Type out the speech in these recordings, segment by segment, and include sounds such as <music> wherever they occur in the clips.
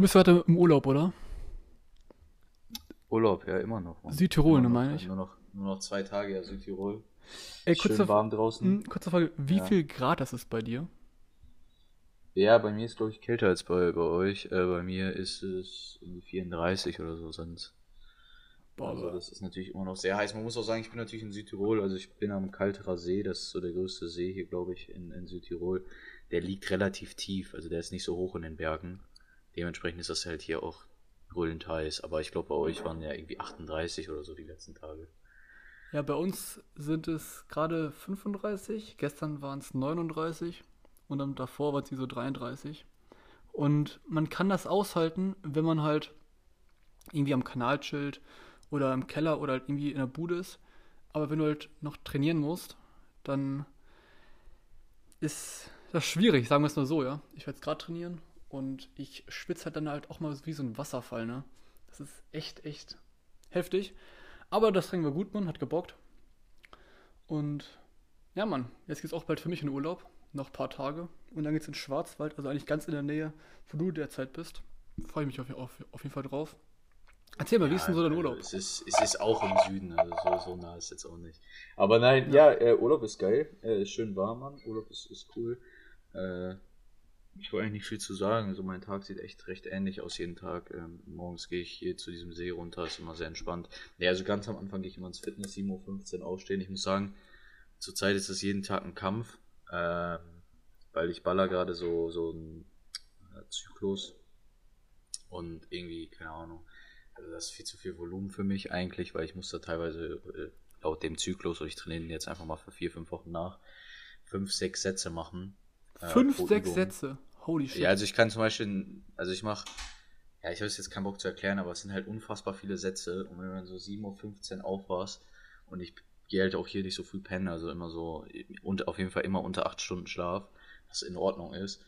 Du bist heute im Urlaub, oder? Urlaub, ja, immer noch. Mann. Südtirol, ne, meine ich. Nur noch, nur noch zwei Tage, ja, Südtirol. Ey, kurze, Schön warm draußen. Mh, kurze Frage, wie ja. viel Grad ist es bei dir? Ja, bei mir ist glaube ich kälter als bei, bei euch. Äh, bei mir ist es irgendwie 34 oder so sonst. Also das ist natürlich immer noch sehr heiß. Man muss auch sagen, ich bin natürlich in Südtirol, also ich bin am Kalterer See, das ist so der größte See hier, glaube ich, in, in Südtirol. Der liegt relativ tief, also der ist nicht so hoch in den Bergen. Dementsprechend ist das halt hier auch brüllend heiß. Aber ich glaube, bei euch waren ja irgendwie 38 oder so die letzten Tage. Ja, bei uns sind es gerade 35, gestern waren es 39 und dann davor waren es so 33. Und man kann das aushalten, wenn man halt irgendwie am Kanal chillt oder im Keller oder halt irgendwie in der Bude ist. Aber wenn du halt noch trainieren musst, dann ist das schwierig, sagen wir es nur so, ja. Ich werde jetzt gerade trainieren und ich schwitze halt dann halt auch mal wie so ein Wasserfall, ne? Das ist echt, echt heftig. Aber das Training war gut, man, hat gebockt. Und ja, Mann, jetzt geht's auch bald für mich in Urlaub. Noch ein paar Tage. Und dann geht's in Schwarzwald, also eigentlich ganz in der Nähe, wo du derzeit bist. Freue ich mich auf, auf, auf jeden Fall drauf. Erzähl mal, ja, wie ist denn so dein Urlaub? Es ist, es ist auch im Süden, also so, so nah ist jetzt auch nicht. Aber nein, ja, ja äh, Urlaub ist geil, äh, ist schön warm, Mann. Urlaub ist, ist cool. Äh, ich wollte eigentlich nicht viel zu sagen. Also mein Tag sieht echt recht ähnlich aus jeden Tag. Ähm, morgens gehe ich hier zu diesem See runter, ist immer sehr entspannt. Ja, also ganz am Anfang gehe ich immer ins Fitness, 7.15 Uhr aufstehen. Ich muss sagen, zurzeit ist es jeden Tag ein Kampf, ähm, weil ich baller gerade so, so einen äh, Zyklus und irgendwie, keine Ahnung, also das ist viel zu viel Volumen für mich eigentlich, weil ich muss da teilweise äh, laut dem Zyklus, und ich trainiere jetzt einfach mal für vier, fünf Wochen nach, fünf, sechs Sätze machen. Äh, fünf, sechs Übung. Sätze? Holy shit. Ja, also ich kann zum Beispiel, also ich mache, ja, ich habe jetzt keinen Bock zu erklären, aber es sind halt unfassbar viele Sätze und wenn man so 7.15 Uhr aufwachst und ich gehe halt auch hier nicht so früh pennen, also immer so, und auf jeden Fall immer unter acht Stunden Schlaf, was in Ordnung ist,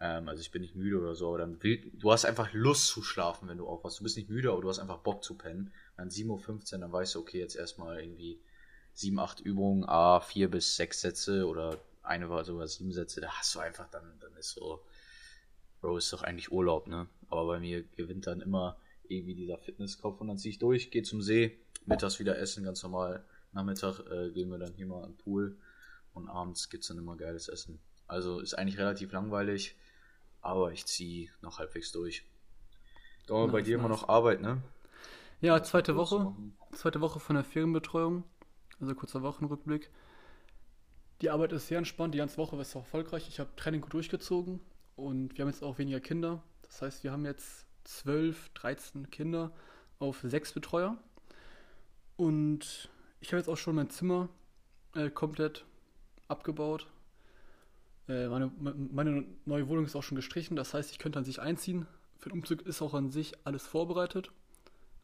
ähm, also ich bin nicht müde oder so, aber dann will, du hast einfach Lust zu schlafen, wenn du aufwachst. Du bist nicht müde, aber du hast einfach Bock zu pennen. Und dann 7.15 Uhr, dann weißt du, okay, jetzt erstmal irgendwie 7, 8 Übungen, A, 4 bis 6 Sätze oder eine war sogar 7 Sätze, da hast du einfach, dann, dann ist so, Bro, ist doch eigentlich Urlaub, ne? Aber bei mir gewinnt dann immer irgendwie dieser Fitnesskopf und dann ziehe ich durch, gehe zum See, mittags wieder essen, ganz normal. Nachmittag äh, gehen wir dann hier mal an den Pool und abends gibt es dann immer geiles Essen. Also ist eigentlich relativ langweilig aber ich ziehe noch halbwegs durch. Dauert nice, bei dir nice. immer noch Arbeit, ne? Ja, zweite Woche. Zweite Woche von der Ferienbetreuung. Also kurzer Wochenrückblick. Die Arbeit ist sehr entspannt. Die ganze Woche war es erfolgreich. Ich habe Training gut durchgezogen und wir haben jetzt auch weniger Kinder. Das heißt, wir haben jetzt 12, 13 Kinder auf sechs Betreuer. Und ich habe jetzt auch schon mein Zimmer äh, komplett abgebaut. Äh, meine, meine neue Wohnung ist auch schon gestrichen, das heißt, ich könnte an sich einziehen. Für den Umzug ist auch an sich alles vorbereitet.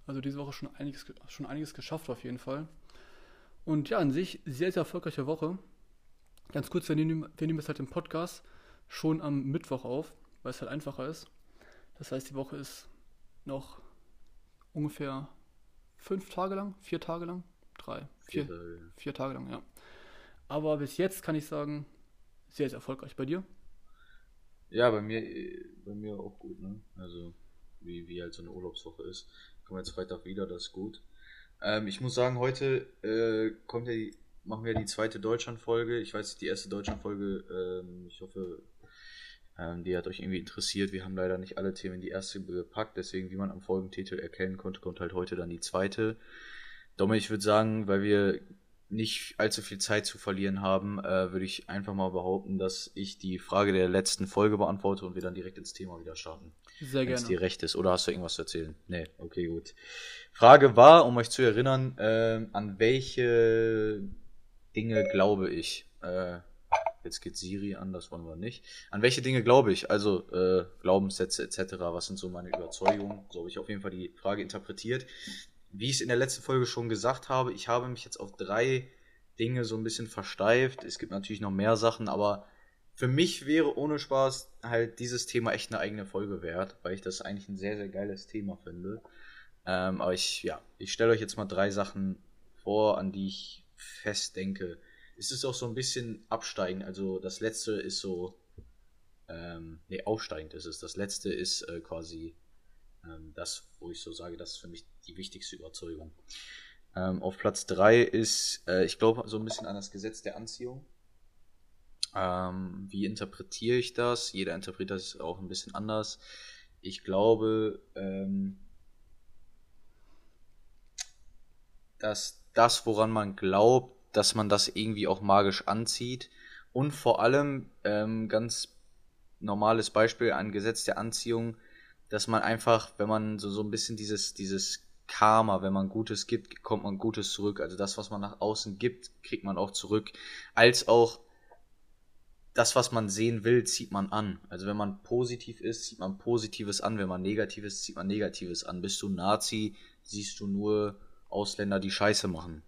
Also diese Woche schon einiges, schon einiges geschafft auf jeden Fall. Und ja, an sich sehr, sehr erfolgreiche Woche. Ganz kurz, wir nehmen, wir nehmen es halt im Podcast schon am Mittwoch auf, weil es halt einfacher ist. Das heißt, die Woche ist noch ungefähr fünf Tage lang, vier Tage lang, drei, vier, vier, vier Tage lang, ja. Aber bis jetzt kann ich sagen, sehr, sehr erfolgreich. Bei dir? Ja, bei mir, bei mir auch gut, ne? Also, wie, wie halt so eine Urlaubswoche ist. Kommen wir jetzt Freitag wieder, das ist gut. Ähm, ich muss sagen, heute äh, kommt ja die, machen wir die zweite Deutschland-Folge. Ich weiß nicht, die erste Deutschland-Folge, ähm, ich hoffe, ähm, die hat euch irgendwie interessiert. Wir haben leider nicht alle Themen in die erste gepackt, deswegen, wie man am Folgentitel erkennen konnte, kommt halt heute dann die zweite. Domme, ich würde sagen, weil wir nicht allzu viel Zeit zu verlieren haben, äh, würde ich einfach mal behaupten, dass ich die Frage der letzten Folge beantworte und wir dann direkt ins Thema wieder starten. Sehr gerne. Wenn es dir recht ist. Oder hast du irgendwas zu erzählen? Nee, okay, gut. Frage war, um euch zu erinnern, äh, an welche Dinge glaube ich? Äh, jetzt geht Siri an, das wollen wir nicht. An welche Dinge glaube ich? Also äh, Glaubenssätze etc. Was sind so meine Überzeugungen? So habe ich auf jeden Fall die Frage interpretiert wie ich es in der letzten Folge schon gesagt habe, ich habe mich jetzt auf drei Dinge so ein bisschen versteift. Es gibt natürlich noch mehr Sachen, aber für mich wäre ohne Spaß halt dieses Thema echt eine eigene Folge wert, weil ich das eigentlich ein sehr, sehr geiles Thema finde. Ähm, aber ich, ja, ich stelle euch jetzt mal drei Sachen vor, an die ich fest denke. Es ist auch so ein bisschen absteigend. Also das letzte ist so, ähm, nee, aufsteigend ist es. Das letzte ist äh, quasi Ähm, das, wo ich so sage, das ist für mich die wichtigste Überzeugung. Ähm, auf Platz 3 ist, äh, ich glaube, so ein bisschen an das Gesetz der Anziehung. Ähm, wie interpretiere ich das? Jeder interpretiert das auch ein bisschen anders. Ich glaube, ähm, dass das, woran man glaubt, dass man das irgendwie auch magisch anzieht. Und vor allem, ähm, ganz normales Beispiel, ein Gesetz der Anziehung, dass man einfach, wenn man so, so ein bisschen dieses, dieses Karma, wenn man Gutes gibt, kommt man Gutes zurück. Also das, was man nach außen gibt, kriegt man auch zurück. Als auch das, was man sehen will, zieht man an. Also wenn man positiv ist, zieht man Positives an. Wenn man negativ ist, zieht man Negatives an. Bist du Nazi, siehst du nur Ausländer, die Scheiße machen.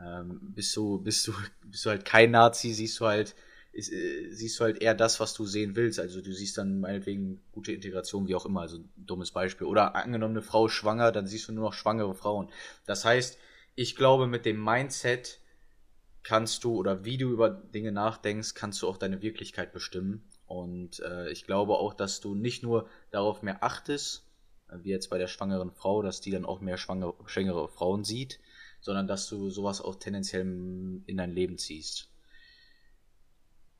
Ähm, bist du, bist du, <laughs> bist du halt kein Nazi, siehst du halt, ist, äh, siehst du halt eher das, was du sehen willst. Also du siehst dann meinetwegen gute Integration, wie auch immer, also dummes Beispiel. Oder angenommen eine Frau schwanger, dann siehst du nur noch schwangere Frauen. Das heißt, ich glaube, mit dem Mindset kannst du oder wie du über Dinge nachdenkst, kannst du auch deine Wirklichkeit bestimmen. Und äh, ich glaube auch, dass du nicht nur darauf mehr achtest, wie jetzt bei der schwangeren Frau, dass die dann auch mehr schwangere, schwangere Frauen sieht, sondern dass du sowas auch tendenziell in dein Leben ziehst.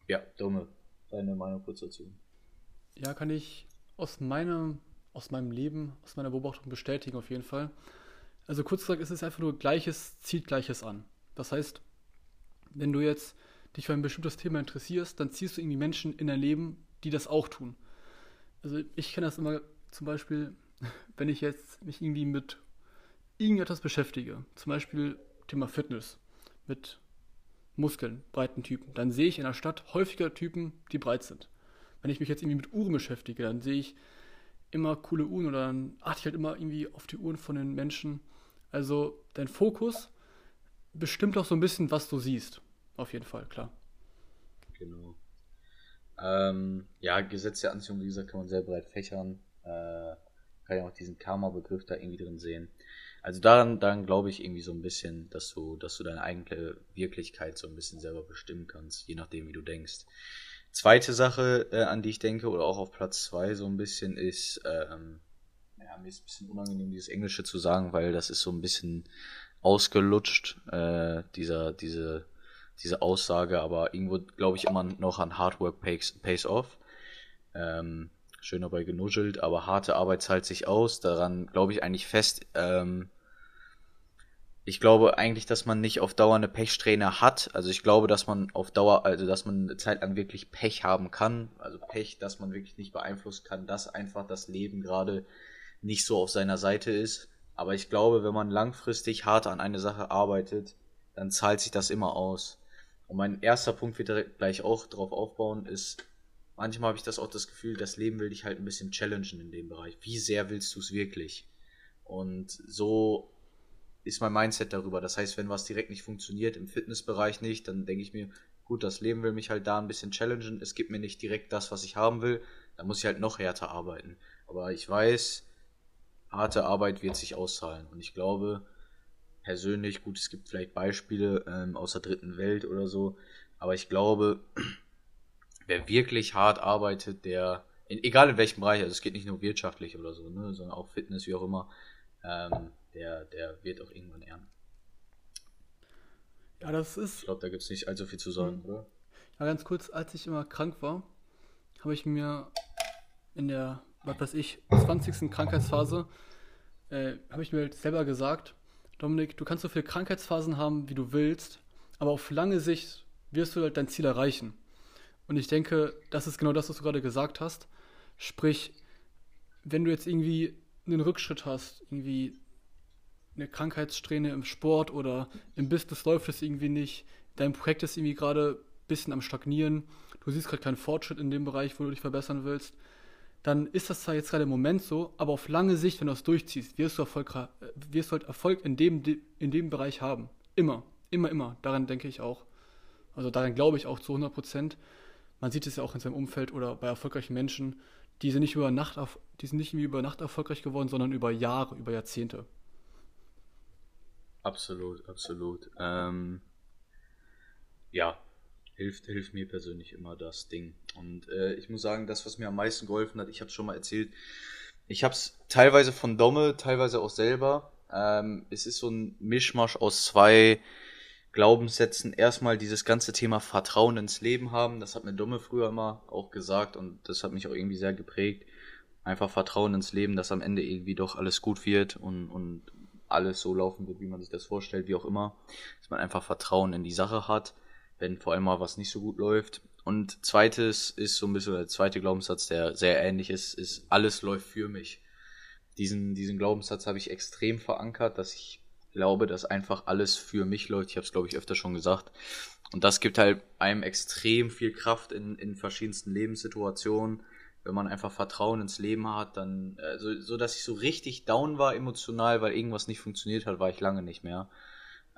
Ja, Dumme, deine Meinung kurz dazu. Ja, kann ich aus meinem, aus meinem Leben, aus meiner Beobachtung bestätigen auf jeden Fall. Also kurz gesagt, es ist einfach nur Gleiches zieht Gleiches an. Das heißt, wenn du jetzt dich für ein bestimmtes Thema interessierst, dann ziehst du irgendwie Menschen in dein Leben, die das auch tun. Also ich kenne das immer zum Beispiel, wenn ich jetzt mich irgendwie mit irgendetwas beschäftige, zum Beispiel Thema Fitness, mit Muskeln, breiten Typen, dann sehe ich in der Stadt häufiger Typen, die breit sind. Wenn ich mich jetzt irgendwie mit Uhren beschäftige, dann sehe ich immer coole Uhren oder dann achte ich halt immer irgendwie auf die Uhren von den Menschen. Also dein Fokus bestimmt auch so ein bisschen, was du siehst. Auf jeden Fall, klar. Genau. Ähm, ja, Gesetz der Anziehung, wie gesagt, kann man sehr breit fächern. Äh, kann ja auch diesen Karma-Begriff da irgendwie drin sehen. Also daran, daran glaube ich irgendwie so ein bisschen, dass du, dass du deine eigene Wirklichkeit so ein bisschen selber bestimmen kannst, je nachdem, wie du denkst. Zweite Sache, äh, an die ich denke, oder auch auf Platz zwei so ein bisschen, ist, ähm, ja, mir ist ein bisschen unangenehm, dieses Englische zu sagen, weil das ist so ein bisschen ausgelutscht, äh, dieser, diese, diese Aussage, aber irgendwo glaube ich immer noch an Hard Work pays, pays off. Ähm, schön dabei genuschelt, aber harte Arbeit zahlt sich aus. Daran glaube ich eigentlich fest. Ähm, ich glaube eigentlich, dass man nicht auf Dauer eine Pechsträhne hat. Also ich glaube, dass man auf Dauer, also dass man eine Zeit lang wirklich Pech haben kann. Also Pech, dass man wirklich nicht beeinflussen kann, dass einfach das Leben gerade nicht so auf seiner Seite ist. Aber ich glaube, wenn man langfristig hart an eine Sache arbeitet, dann zahlt sich das immer aus. Und mein erster Punkt wird gleich auch drauf aufbauen, ist manchmal habe ich das auch das Gefühl, das Leben will dich halt ein bisschen challengen in dem Bereich. Wie sehr willst du es wirklich? Und so ist mein Mindset darüber. Das heißt, wenn was direkt nicht funktioniert, im Fitnessbereich nicht, dann denke ich mir, gut, das Leben will mich halt da ein bisschen challengen. Es gibt mir nicht direkt das, was ich haben will. Da muss ich halt noch härter arbeiten. Aber ich weiß, harte Arbeit wird sich auszahlen. Und ich glaube, persönlich, gut, es gibt vielleicht Beispiele ähm, aus der dritten Welt oder so, aber ich glaube, wer wirklich hart arbeitet, der, in, egal in welchem Bereich, also es geht nicht nur wirtschaftlich oder so, ne, sondern auch Fitness, wie auch immer, ähm, der, der wird auch irgendwann ernten. Ja, das ist. Ich glaube, da gibt es nicht allzu viel zu sagen, oder? Ja, ganz kurz, als ich immer krank war, habe ich mir in der, was weiß ich, 20. Krankheitsphase, äh, habe ich mir halt selber gesagt, Dominik, du kannst so viele Krankheitsphasen haben, wie du willst, aber auf lange Sicht wirst du halt dein Ziel erreichen. Und ich denke, das ist genau das, was du gerade gesagt hast. Sprich, wenn du jetzt irgendwie einen Rückschritt hast, irgendwie eine Krankheitssträhne im Sport oder im Business läuft es irgendwie nicht, dein Projekt ist irgendwie gerade ein bisschen am Stagnieren, du siehst gerade keinen Fortschritt in dem Bereich, wo du dich verbessern willst, dann ist das zwar jetzt gerade im Moment so, aber auf lange Sicht, wenn du das durchziehst, wirst du Erfolg, wirst du halt Erfolg in dem, in dem Bereich haben. Immer, immer, immer. Daran denke ich auch. Also daran glaube ich auch zu 100 Prozent man sieht es ja auch in seinem Umfeld oder bei erfolgreichen Menschen, die sind nicht über Nacht, die sind nicht über Nacht erfolgreich geworden, sondern über Jahre, über Jahrzehnte. Absolut, absolut. Ähm, ja, hilft, hilft mir persönlich immer das Ding. Und äh, ich muss sagen, das, was mir am meisten geholfen hat, ich habe es schon mal erzählt, ich habe es teilweise von Domme, teilweise auch selber. Ähm, es ist so ein Mischmasch aus zwei Glaubenssätzen. Erstmal dieses ganze Thema Vertrauen ins Leben haben. Das hat mir Domme früher immer auch gesagt und das hat mich auch irgendwie sehr geprägt. Einfach Vertrauen ins Leben, dass am Ende irgendwie doch alles gut wird und, und alles so laufen wird, wie man sich das vorstellt, wie auch immer. Dass man einfach Vertrauen in die Sache hat, wenn vor allem mal was nicht so gut läuft. Und zweites ist so ein bisschen der zweite Glaubenssatz, der sehr ähnlich ist, ist alles läuft für mich. Diesen, diesen Glaubenssatz habe ich extrem verankert, dass ich glaube, dass einfach alles für mich läuft. Ich habe es, glaube ich, öfter schon gesagt. Und das gibt halt einem extrem viel Kraft in, in verschiedensten Lebenssituationen. Wenn man einfach Vertrauen ins Leben hat, dann, also, so dass ich so richtig down war emotional, weil irgendwas nicht funktioniert hat, war ich lange nicht mehr.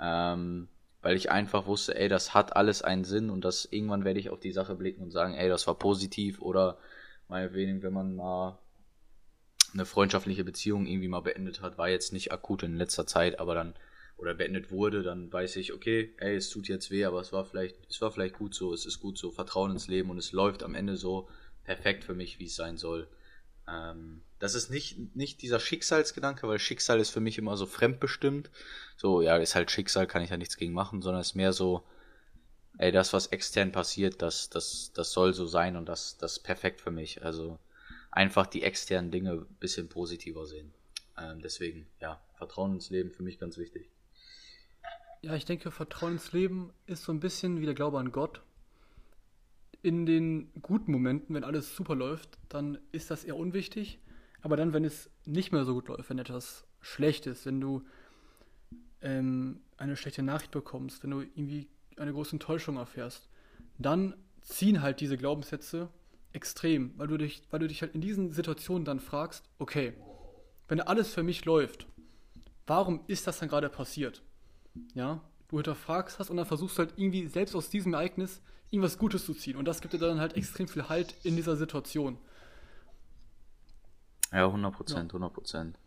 Ähm, weil ich einfach wusste, ey, das hat alles einen Sinn und das irgendwann werde ich auf die Sache blicken und sagen, ey, das war positiv oder meinetwegen, wenn man mal eine freundschaftliche Beziehung irgendwie mal beendet hat, war jetzt nicht akut in letzter Zeit, aber dann oder beendet wurde, dann weiß ich, okay, ey, es tut jetzt weh, aber es war vielleicht, es war vielleicht gut so, es ist gut so, Vertrauen ins Leben und es läuft am Ende so perfekt für mich, wie es sein soll. Ähm, das ist nicht, nicht dieser Schicksalsgedanke, weil Schicksal ist für mich immer so fremdbestimmt. So, ja, ist halt Schicksal, kann ich ja nichts gegen machen, sondern es ist mehr so, ey, das, was extern passiert, das, das, das soll so sein und das, das ist perfekt für mich. Also einfach die externen Dinge ein bisschen positiver sehen. Ähm, deswegen, ja, Vertrauen ins Leben für mich ganz wichtig. Ja, ich denke, Vertrauen ins Leben ist so ein bisschen wie der Glaube an Gott. In den guten Momenten, wenn alles super läuft, dann ist das eher unwichtig. Aber dann, wenn es nicht mehr so gut läuft, wenn etwas schlecht ist, wenn du ähm, eine schlechte Nachricht bekommst, wenn du irgendwie eine große Enttäuschung erfährst, dann ziehen halt diese Glaubenssätze extrem, weil du dich, weil du dich halt in diesen Situationen dann fragst, okay, wenn alles für mich läuft, warum ist das dann gerade passiert? Ja, du hinterfragst das und dann versuchst halt irgendwie selbst aus diesem Ereignis irgendwas Gutes zu ziehen und das gibt dir dann halt extrem viel Halt in dieser Situation. Ja, 100 Prozent, ja. 100 Prozent.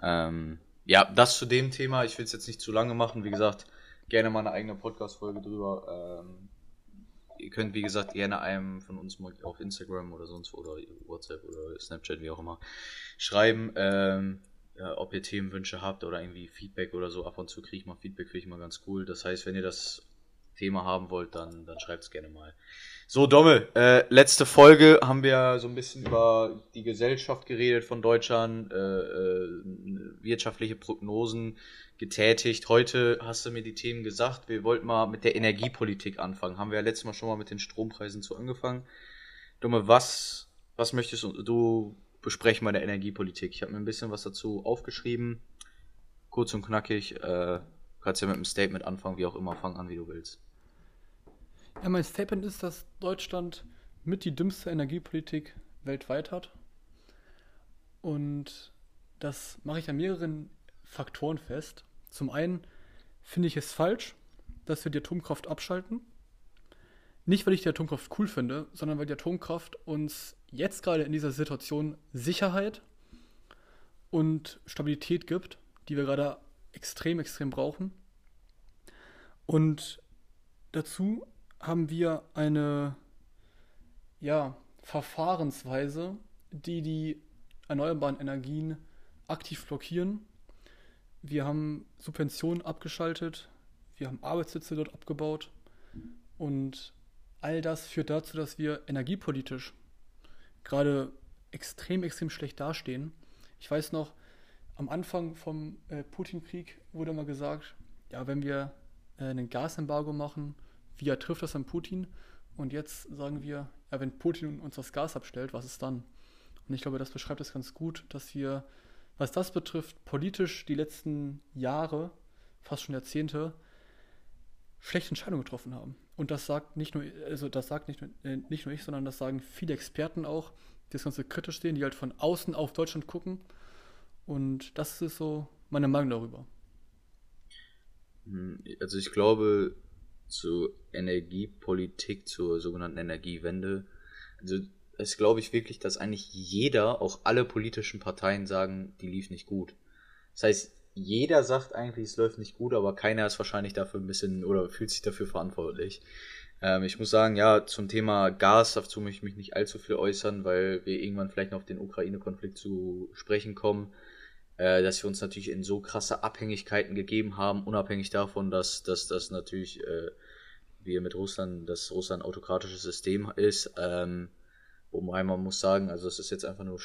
Ähm, ja, das zu dem Thema. Ich will es jetzt nicht zu lange machen. Wie gesagt, gerne mal eine eigene Podcast-Folge drüber. Ähm, ihr könnt, wie gesagt, gerne einem von uns mal auf Instagram oder sonst wo oder WhatsApp oder Snapchat, wie auch immer, schreiben, ähm, ja, ob ihr Themenwünsche habt oder irgendwie Feedback oder so. Ab und zu kriege ich mal Feedback, finde ich mal ganz cool. Das heißt, wenn ihr das Thema haben wollt, dann, dann schreibt es gerne mal. So, Domme, äh, letzte Folge haben wir so ein bisschen über die Gesellschaft geredet von Deutschland, äh, äh, wirtschaftliche Prognosen getätigt. Heute hast du mir die Themen gesagt, wir wollten mal mit der Energiepolitik anfangen. Haben wir ja letztes Mal schon mal mit den Strompreisen zu angefangen. Dumme, was, was möchtest du besprechen bei der Energiepolitik? Ich habe mir ein bisschen was dazu aufgeschrieben. Kurz und knackig. Äh, kannst ja mit einem Statement anfangen, wie auch immer. Fang an, wie du willst. Ja, mein Statement ist, dass Deutschland mit die dümmste Energiepolitik weltweit hat. Und das mache ich an mehreren Faktoren fest. Zum einen finde ich es falsch, dass wir die Atomkraft abschalten. Nicht, weil ich die Atomkraft cool finde, sondern weil die Atomkraft uns jetzt gerade in dieser Situation Sicherheit und Stabilität gibt, die wir gerade extrem, extrem brauchen. Und dazu haben wir eine ja, Verfahrensweise, die die erneuerbaren Energien aktiv blockieren. Wir haben Subventionen abgeschaltet, wir haben Arbeitssitze dort abgebaut und all das führt dazu, dass wir energiepolitisch gerade extrem, extrem schlecht dastehen. Ich weiß noch, am Anfang vom äh, Putin-Krieg wurde mal gesagt, ja, wenn wir äh, einen Gasembargo machen, wie trifft das an Putin? Und jetzt sagen wir, ja, wenn Putin uns das Gas abstellt, was ist dann? Und ich glaube, das beschreibt es ganz gut, dass wir, was das betrifft, politisch die letzten Jahre, fast schon Jahrzehnte, schlechte Entscheidungen getroffen haben. Und das sagt nicht nur, also das sagt nicht äh, nicht nur ich, sondern das sagen viele Experten auch, die das Ganze kritisch sehen, die halt von außen auf Deutschland gucken. Und das ist so meine Meinung darüber. Hm, also ich glaube, zur Energiepolitik, zur sogenannten Energiewende. Also es glaube ich wirklich, dass eigentlich jeder, auch alle politischen Parteien sagen, die lief nicht gut. Das heißt, jeder sagt eigentlich, es läuft nicht gut, aber keiner ist wahrscheinlich dafür ein bisschen oder fühlt sich dafür verantwortlich. Ähm, ich muss sagen, ja, zum Thema Gas, dazu möchte ich mich nicht allzu viel äußern, weil wir irgendwann vielleicht noch auf den Ukraine-Konflikt zu sprechen kommen, äh, dass wir uns natürlich in so krasse Abhängigkeiten gegeben haben, unabhängig davon, dass das natürlich äh, wir mit Russland, dass Russland ein autokratisches System ist. Ähm, wobei man muss sagen, also es ist jetzt einfach nur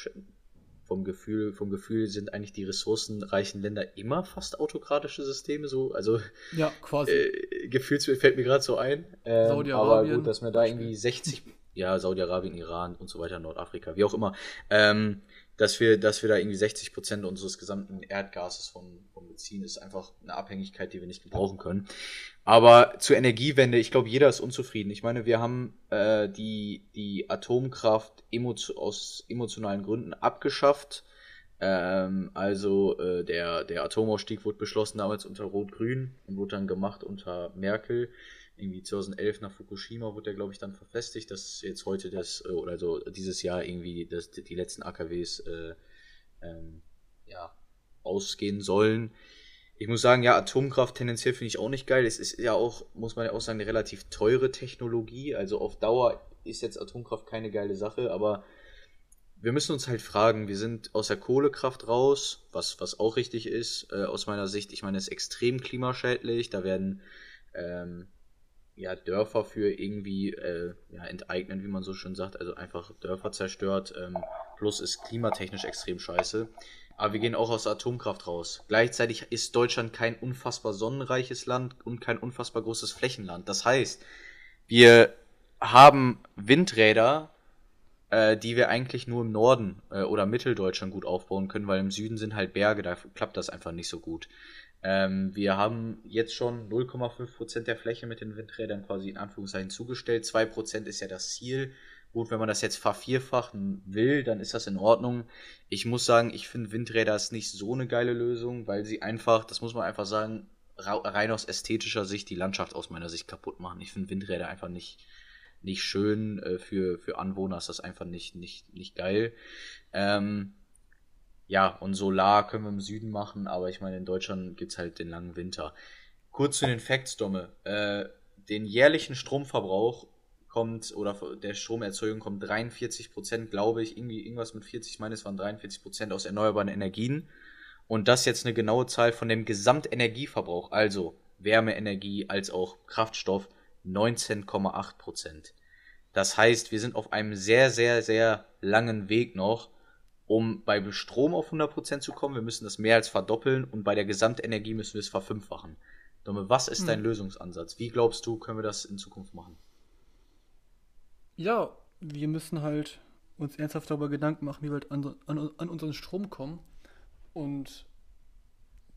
vom Gefühl, vom Gefühl sind eigentlich die ressourcenreichen Länder immer fast autokratische Systeme, so, also ja, quasi. Äh, gefühlt fällt mir gerade so ein. Ähm, Saudi-Arabien. Aber gut, dass man da irgendwie 60, ja, Saudi-Arabien, Iran und so weiter, Nordafrika, wie auch immer, ähm, dass wir, dass wir da irgendwie 60 Prozent unseres gesamten Erdgases von, von beziehen, ist einfach eine Abhängigkeit, die wir nicht gebrauchen können. Aber zur Energiewende, ich glaube, jeder ist unzufrieden. Ich meine, wir haben äh, die, die Atomkraft emo aus emotionalen Gründen abgeschafft. Ähm, also äh, der, der Atomausstieg wurde beschlossen damals unter Rot-Grün und wurde dann gemacht unter Merkel. Irgendwie 2011 nach Fukushima wurde der, glaube ich, dann verfestigt, dass jetzt heute das, äh, oder so dieses Jahr irgendwie das, die letzten AKWs äh, ähm, ja, ausgehen sollen. Ich muss sagen, ja, Atomkraft tendenziell finde ich auch nicht geil. Es ist ja auch, muss man ja auch sagen, eine relativ teure Technologie. Also auf Dauer ist jetzt Atomkraft keine geile Sache, aber wir müssen uns halt fragen, wir sind aus der Kohlekraft raus, was, was auch richtig ist, äh, aus meiner Sicht. Ich meine, es ist extrem klimaschädlich. Da werden ähm, ja, Dörfer für irgendwie äh, ja, enteignen, wie man so schön sagt. Also einfach Dörfer zerstört. Ähm, plus ist klimatechnisch extrem scheiße. Aber wir gehen auch aus Atomkraft raus. Gleichzeitig ist Deutschland kein unfassbar sonnenreiches Land und kein unfassbar großes Flächenland. Das heißt, wir haben Windräder, äh, die wir eigentlich nur im Norden äh, oder Mitteldeutschland gut aufbauen können, weil im Süden sind halt Berge, da klappt das einfach nicht so gut. Ähm, wir haben jetzt schon 0,5% der Fläche mit den Windrädern quasi in Anführungszeichen zugestellt. 2% ist ja das Ziel. Gut, wenn man das jetzt vervierfachen will, dann ist das in Ordnung. Ich muss sagen, ich finde Windräder ist nicht so eine geile Lösung, weil sie einfach, das muss man einfach sagen, rein aus ästhetischer Sicht die Landschaft aus meiner Sicht kaputt machen. Ich finde Windräder einfach nicht, nicht schön. Äh, für, für Anwohner ist das einfach nicht, nicht, nicht geil. Ähm, ja, und Solar können wir im Süden machen, aber ich meine, in Deutschland gibt es halt den langen Winter. Kurz zu den Facts, Domme. Äh, den jährlichen Stromverbrauch kommt, oder der Stromerzeugung kommt 43 Prozent, glaube ich, irgendwie irgendwas mit 40, ich meine, es waren 43 Prozent aus erneuerbaren Energien. Und das jetzt eine genaue Zahl von dem Gesamtenergieverbrauch, also Wärmeenergie als auch Kraftstoff, 19,8 Prozent. Das heißt, wir sind auf einem sehr, sehr, sehr langen Weg noch, um bei Strom auf 100 Prozent zu kommen. Wir müssen das mehr als verdoppeln und bei der Gesamtenergie müssen wir es verfünffachen. Dumme, was ist hm. dein Lösungsansatz? Wie glaubst du, können wir das in Zukunft machen? ja, wir müssen halt uns ernsthaft darüber Gedanken machen, wie wir halt an, an, an unseren Strom kommen. Und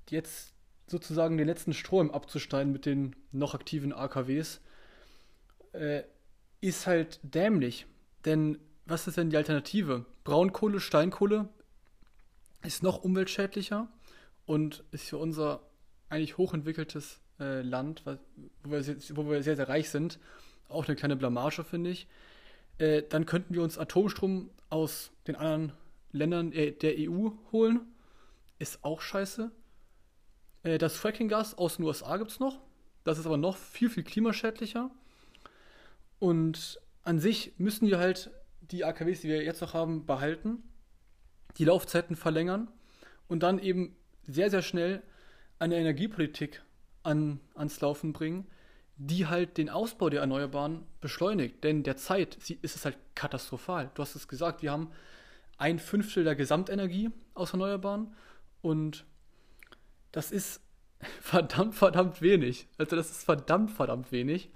jetzt sozusagen den letzten Strom abzusteigen mit den noch aktiven AKWs, äh, ist halt dämlich. Denn was ist denn die Alternative? Braunkohle, Steinkohle ist noch umweltschädlicher und ist für unser eigentlich hochentwickeltes äh, Land, wo wir, wo wir sehr, sehr reich sind, auch eine kleine Blamage, finde ich. Äh, dann könnten wir uns Atomstrom aus den anderen Ländern äh, der EU holen. Ist auch scheiße. Äh, das Fracking-Gas aus den USA gibt es noch. Das ist aber noch viel, viel klimaschädlicher. Und an sich müssen wir halt die AKWs, die wir jetzt noch haben, behalten, die Laufzeiten verlängern und dann eben sehr, sehr schnell eine Energiepolitik an, ans Laufen bringen, die halt den Ausbau der Erneuerbaren beschleunigt. Denn derzeit ist es halt katastrophal. Du hast es gesagt, wir haben ein Fünftel der Gesamtenergie aus Erneuerbaren und das ist <laughs> verdammt, verdammt wenig. Also das ist verdammt, verdammt wenig.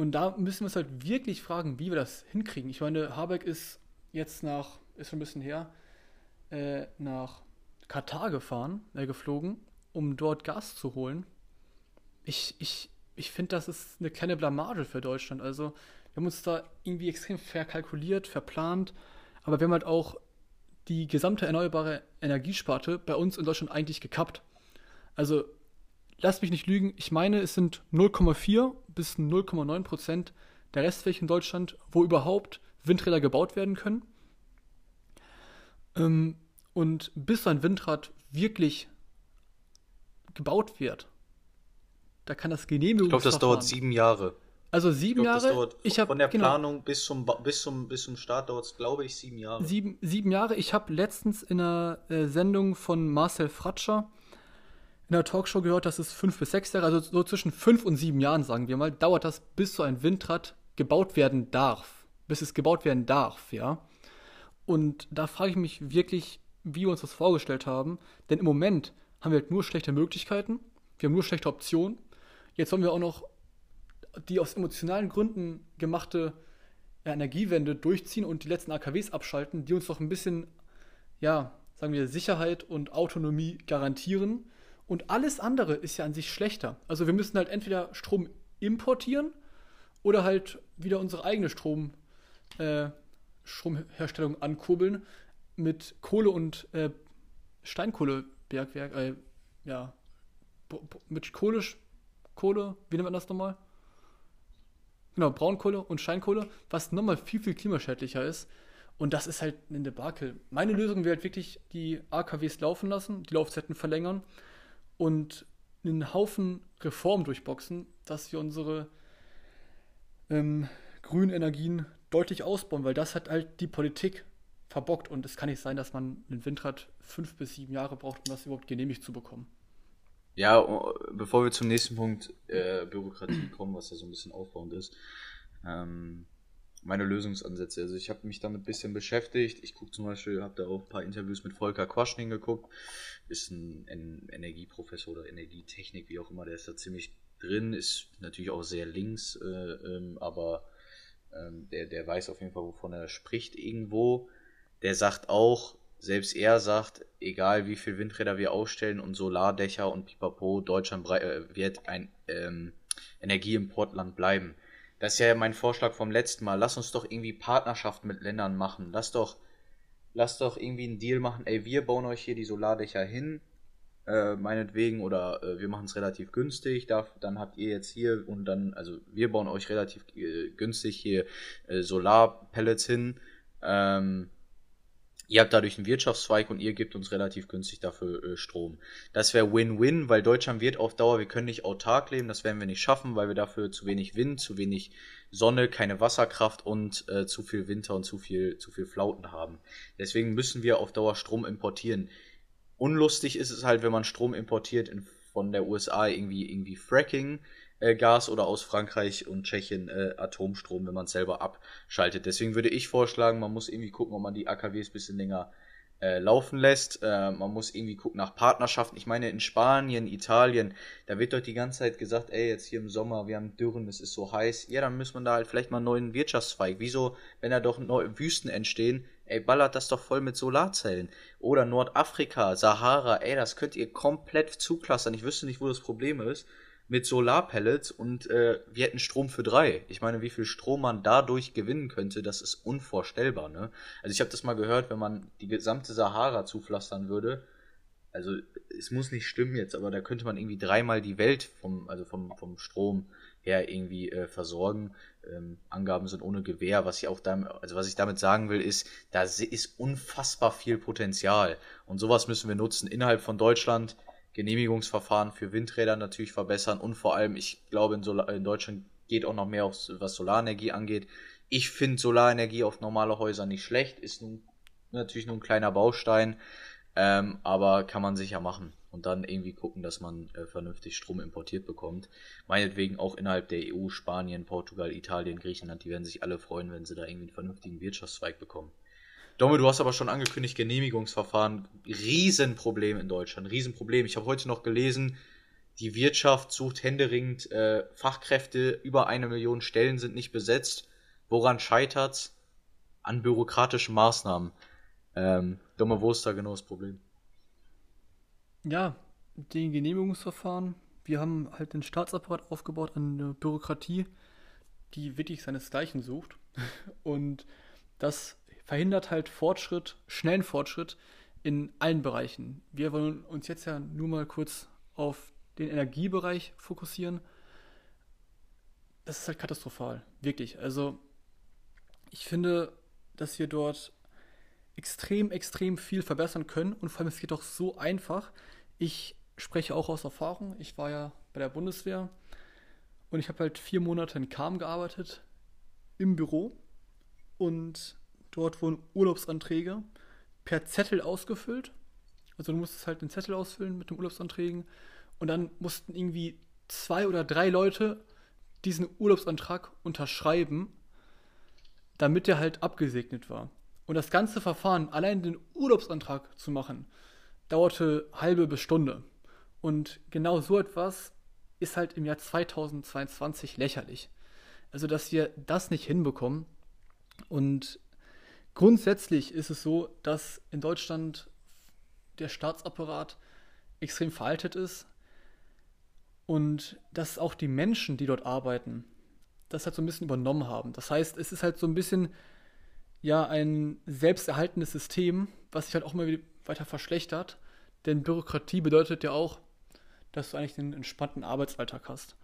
Und da müssen wir uns halt wirklich fragen, wie wir das hinkriegen. Ich meine, Habeck ist jetzt nach, ist schon ein bisschen her, äh, nach Katar gefahren, äh, geflogen, um dort Gas zu holen. Ich, ich, ich finde, das ist eine kleine Blamage für Deutschland. Also, wir haben uns da irgendwie extrem verkalkuliert, verplant, aber wir haben halt auch die gesamte erneuerbare Energiesparte bei uns in Deutschland eigentlich gekappt. Also, lasst mich nicht lügen, ich meine, es sind 0,4 bis 0,9 Prozent der Restfläche in Deutschland, wo überhaupt Windräder gebaut werden können. Ähm, und bis ein Windrad wirklich gebaut wird, da kann das Genehmigungsverfahren. Ich glaube, das dauert sieben Jahre. Also sieben ich glaub, Jahre. Dauert, ich hab, von der genau, Planung bis, zum, bis, zum, bis zum Start dauert es, glaube ich, sieben Jahre. Sieben, sieben Jahre. Ich habe letztens in einer äh, Sendung von Marcel Fratscher in einer Talkshow gehört, dass es fünf bis sechs Jahre, also so zwischen fünf und sieben Jahren, sagen wir mal, dauert das, bis so ein Windrad gebaut werden darf. Bis es gebaut werden darf, ja. Und da frage ich mich wirklich, wie wir uns das vorgestellt haben. Denn im Moment haben wir halt nur schlechte Möglichkeiten, wir haben nur schlechte Optionen. Jetzt wollen wir auch noch die aus emotionalen Gründen gemachte Energiewende durchziehen und die letzten AKWs abschalten, die uns doch ein bisschen, ja, sagen wir, Sicherheit und Autonomie garantieren. Und alles andere ist ja an sich schlechter. Also wir müssen halt entweder Strom importieren oder halt wieder unsere eigene Strom, äh, Stromherstellung ankurbeln mit Kohle und äh, Steinkohlebergwerk, äh, ja, mit Kohle, Kohle, wie nennt man das nochmal? Genau, Braunkohle und Steinkohle, was nochmal viel, viel klimaschädlicher ist. Und das ist halt ein Debakel. Meine Lösung wäre halt wirklich die AKWs laufen lassen, die Laufzeiten verlängern und einen Haufen Reformen durchboxen, dass wir unsere ähm, grünen Energien deutlich ausbauen, weil das hat halt die Politik verbockt und es kann nicht sein, dass man ein Windrad fünf bis sieben Jahre braucht, um das überhaupt genehmigt zu bekommen. Ja, bevor wir zum nächsten Punkt äh, Bürokratie kommen, was ja so ein bisschen aufbauend ist, ähm, meine Lösungsansätze. Also ich habe mich damit ein bisschen beschäftigt. Ich gucke zum Beispiel, habe da auch ein paar Interviews mit Volker Quaschning geguckt. Ist ein, ein Energieprofessor oder Energietechnik, wie auch immer, der ist da ziemlich drin, ist natürlich auch sehr links, äh, ähm, aber ähm, der, der weiß auf jeden Fall, wovon er spricht irgendwo. Der sagt auch, selbst er sagt, egal wie viel Windräder wir aufstellen und Solardächer und Pipapo, Deutschland äh, wird ein ähm, Energieimportland bleiben. Das ist ja mein Vorschlag vom letzten Mal. Lass uns doch irgendwie Partnerschaften mit Ländern machen. Lass doch, lass doch irgendwie einen Deal machen. Ey, wir bauen euch hier die Solardächer hin, äh, meinetwegen, oder äh, wir machen es relativ günstig. Darf, dann habt ihr jetzt hier und dann, also wir bauen euch relativ äh, günstig hier äh, Solarpellets hin. Ähm, Ihr habt dadurch einen Wirtschaftszweig und ihr gebt uns relativ günstig dafür äh, Strom. Das wäre Win-Win, weil Deutschland wird auf Dauer, wir können nicht autark leben, das werden wir nicht schaffen, weil wir dafür zu wenig Wind, zu wenig Sonne, keine Wasserkraft und äh, zu viel Winter und zu viel, zu viel Flauten haben. Deswegen müssen wir auf Dauer Strom importieren. Unlustig ist es halt, wenn man Strom importiert in, von der USA irgendwie, irgendwie Fracking Gas oder aus Frankreich und Tschechien äh, Atomstrom, wenn man es selber abschaltet. Deswegen würde ich vorschlagen, man muss irgendwie gucken, ob man die AKWs ein bisschen länger äh, laufen lässt. Äh, man muss irgendwie gucken nach Partnerschaften. Ich meine, in Spanien, Italien, da wird doch die ganze Zeit gesagt, ey, jetzt hier im Sommer, wir haben Dürren, es ist so heiß. Ja, dann muss man da halt vielleicht mal einen neuen Wirtschaftszweig. Wieso, wenn da doch neue Wüsten entstehen, ey, ballert das doch voll mit Solarzellen. Oder Nordafrika, Sahara, ey, das könnt ihr komplett zuklassern. Ich wüsste nicht, wo das Problem ist mit Solarpellets und äh, wir hätten Strom für drei. Ich meine, wie viel Strom man dadurch gewinnen könnte, das ist unvorstellbar. Ne? Also ich habe das mal gehört, wenn man die gesamte Sahara zupflastern würde, also es muss nicht stimmen jetzt, aber da könnte man irgendwie dreimal die Welt vom, also vom, vom Strom her irgendwie äh, versorgen. Ähm, Angaben sind ohne Gewähr. Was ich auch damit, also was ich damit sagen will, ist, da ist unfassbar viel Potenzial. Und sowas müssen wir nutzen innerhalb von Deutschland Genehmigungsverfahren für Windräder natürlich verbessern und vor allem, ich glaube, in, Solar in Deutschland geht auch noch mehr auf, was Solarenergie angeht. Ich finde Solarenergie auf normale Häuser nicht schlecht, ist nun natürlich nur ein kleiner Baustein, ähm, aber kann man sicher machen und dann irgendwie gucken, dass man äh, vernünftig Strom importiert bekommt. Meinetwegen auch innerhalb der EU, Spanien, Portugal, Italien, Griechenland, die werden sich alle freuen, wenn sie da irgendwie einen vernünftigen Wirtschaftszweig bekommen. Domme, du hast aber schon angekündigt, Genehmigungsverfahren, Riesenproblem in Deutschland, Riesenproblem. Ich habe heute noch gelesen, die Wirtschaft sucht händeringend äh, Fachkräfte, über eine Million Stellen sind nicht besetzt. Woran scheitert's? An bürokratischen Maßnahmen. Ähm, Domme, wo ist da genau das Problem? Ja, die Genehmigungsverfahren. Wir haben halt den Staatsapparat aufgebaut eine Bürokratie, die wirklich seinesgleichen sucht. <laughs> Und das verhindert halt Fortschritt, schnellen Fortschritt in allen Bereichen. Wir wollen uns jetzt ja nur mal kurz auf den Energiebereich fokussieren. Das ist halt katastrophal, wirklich. Also ich finde, dass wir dort extrem, extrem viel verbessern können und vor allem es geht doch so einfach. Ich spreche auch aus Erfahrung. Ich war ja bei der Bundeswehr Und ich habe halt vier Monate in Kam gearbeitet, im Büro. Und dort wurden Urlaubsanträge per Zettel ausgefüllt. Also du musstest halt den Zettel ausfüllen mit den Urlaubsanträgen. Und dann mussten irgendwie zwei oder drei Leute diesen Urlaubsantrag unterschreiben, damit der halt abgesegnet war. Und das ganze Verfahren, allein den Urlaubsantrag zu machen, dauerte halbe bis Stunde. Und genau so etwas ist halt im Jahr 2022 lächerlich. Also, dass wir das nicht hinbekommen. Und grundsätzlich ist es so, dass in Deutschland der Staatsapparat extrem veraltet ist und dass auch die Menschen, die dort arbeiten, das halt so ein bisschen übernommen haben. Das heißt, es ist halt so ein bisschen ja ein selbsterhaltendes System, was sich halt auch immer weiter verschlechtert. Denn Bürokratie bedeutet ja auch, dass du eigentlich einen entspannten Arbeitsalltag hast.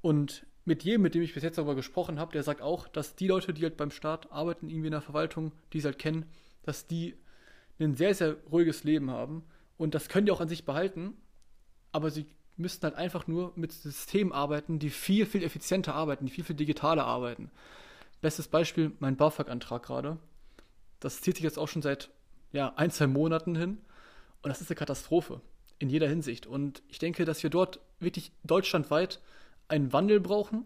Und mit jedem, mit dem ich bis jetzt darüber gesprochen habe, der sagt auch, dass die Leute, die halt beim Staat arbeiten, irgendwie in der Verwaltung, die sie halt kennen, dass die ein sehr, sehr ruhiges Leben haben. Und das können die auch an sich behalten, aber sie müssten halt einfach nur mit Systemen arbeiten, die viel, viel effizienter arbeiten, die viel, viel digitaler arbeiten. Bestes Beispiel, mein BAföG-Antrag gerade. Das zieht sich jetzt auch schon seit ja, ein, zwei Monaten hin. Und das ist eine Katastrophe in jeder Hinsicht. Und ich denke, dass wir dort wirklich deutschlandweit einen Wandel brauchen.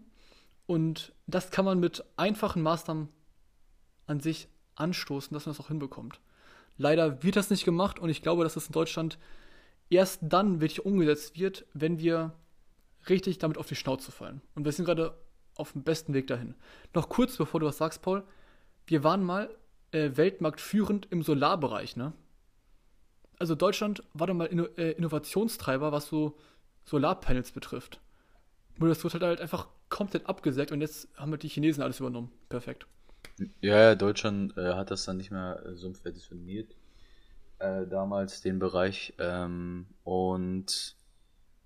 Und das kann man mit einfachen Maßnahmen an sich anstoßen, dass man das auch hinbekommt. Leider wird das nicht gemacht und ich glaube, dass es in Deutschland erst dann wirklich umgesetzt wird, wenn wir richtig damit auf die Schnauze fallen. Und wir sind gerade auf dem besten Weg dahin. Noch kurz, bevor du was sagst, Paul. Wir waren mal äh, weltmarktführend im Solarbereich, ne? Also Deutschland war da mal Inno äh, Innovationstreiber, was so Solarpanels betrifft. Nur das wird halt einfach komplett abgesägt und jetzt haben wir die Chinesen alles übernommen. Perfekt. Ja, Deutschland äh, hat das dann nicht mehr äh, so prädestiniert. Äh, damals den Bereich. Ähm, und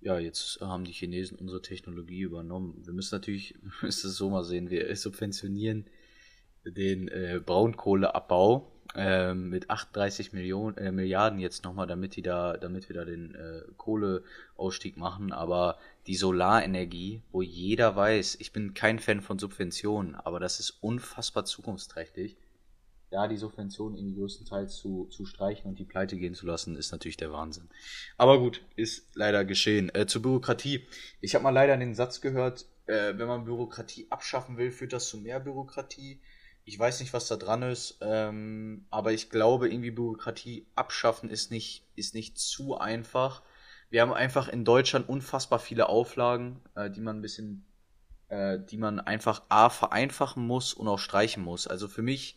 ja, jetzt haben die Chinesen unsere Technologie übernommen. Wir müssen natürlich, <laughs> wir es so mal sehen, wir subventionieren den äh, Braunkohleabbau äh, mit 38 Millionen, äh, Milliarden jetzt nochmal, damit die da, damit wir da den äh, Kohleausstieg machen. Aber die Solarenergie, wo jeder weiß, ich bin kein Fan von Subventionen, aber das ist unfassbar zukunftsträchtig. Da die Subventionen in die größten Teil zu, zu streichen und die pleite gehen zu lassen, ist natürlich der Wahnsinn. Aber gut, ist leider geschehen. Äh, zur Bürokratie. Ich habe mal leider den Satz gehört, äh, wenn man Bürokratie abschaffen will, führt das zu mehr Bürokratie. Ich weiß nicht, was da dran ist, ähm, aber ich glaube, irgendwie Bürokratie abschaffen ist nicht, ist nicht zu einfach. Wir haben einfach in Deutschland unfassbar viele Auflagen, äh, die man ein bisschen, äh, die man einfach A vereinfachen muss und auch streichen muss. Also für mich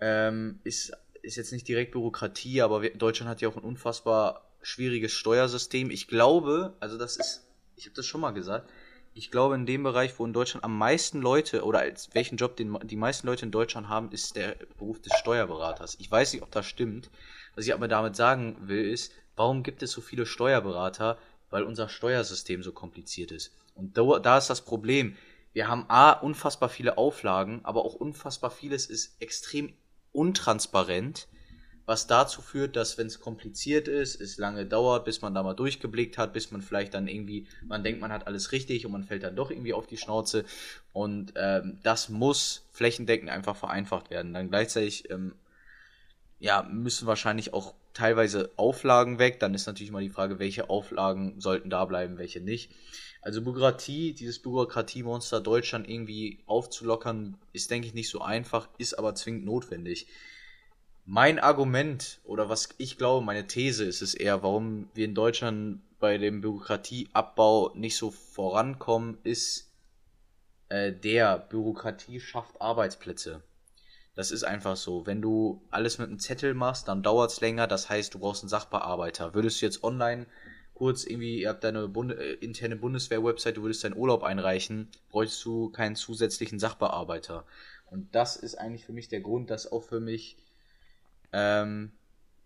ähm, ist, ist jetzt nicht direkt Bürokratie, aber wir, Deutschland hat ja auch ein unfassbar schwieriges Steuersystem. Ich glaube, also das ist, ich habe das schon mal gesagt, ich glaube, in dem Bereich, wo in Deutschland am meisten Leute oder als welchen Job den die meisten Leute in Deutschland haben, ist der Beruf des Steuerberaters. Ich weiß nicht, ob das stimmt. Was ich aber damit sagen will, ist, warum gibt es so viele Steuerberater? Weil unser Steuersystem so kompliziert ist. Und da, da ist das Problem. Wir haben A, unfassbar viele Auflagen, aber auch unfassbar vieles ist extrem untransparent was dazu führt, dass wenn es kompliziert ist, es lange dauert, bis man da mal durchgeblickt hat, bis man vielleicht dann irgendwie, man denkt, man hat alles richtig und man fällt dann doch irgendwie auf die Schnauze. Und ähm, das muss flächendeckend einfach vereinfacht werden. Dann gleichzeitig, ähm, ja, müssen wahrscheinlich auch teilweise Auflagen weg. Dann ist natürlich mal die Frage, welche Auflagen sollten da bleiben, welche nicht. Also Bürokratie, dieses Bürokratiemonster Deutschland irgendwie aufzulockern, ist, denke ich, nicht so einfach, ist aber zwingend notwendig. Mein Argument oder was ich glaube, meine These ist es eher, warum wir in Deutschland bei dem Bürokratieabbau nicht so vorankommen, ist äh, der Bürokratie schafft Arbeitsplätze. Das ist einfach so. Wenn du alles mit einem Zettel machst, dann dauert es länger. Das heißt, du brauchst einen Sachbearbeiter. Würdest du jetzt online kurz irgendwie, ihr habt deine Bund äh, interne Bundeswehr-Website, du würdest deinen Urlaub einreichen, bräuchtest du keinen zusätzlichen Sachbearbeiter. Und das ist eigentlich für mich der Grund, dass auch für mich ähm,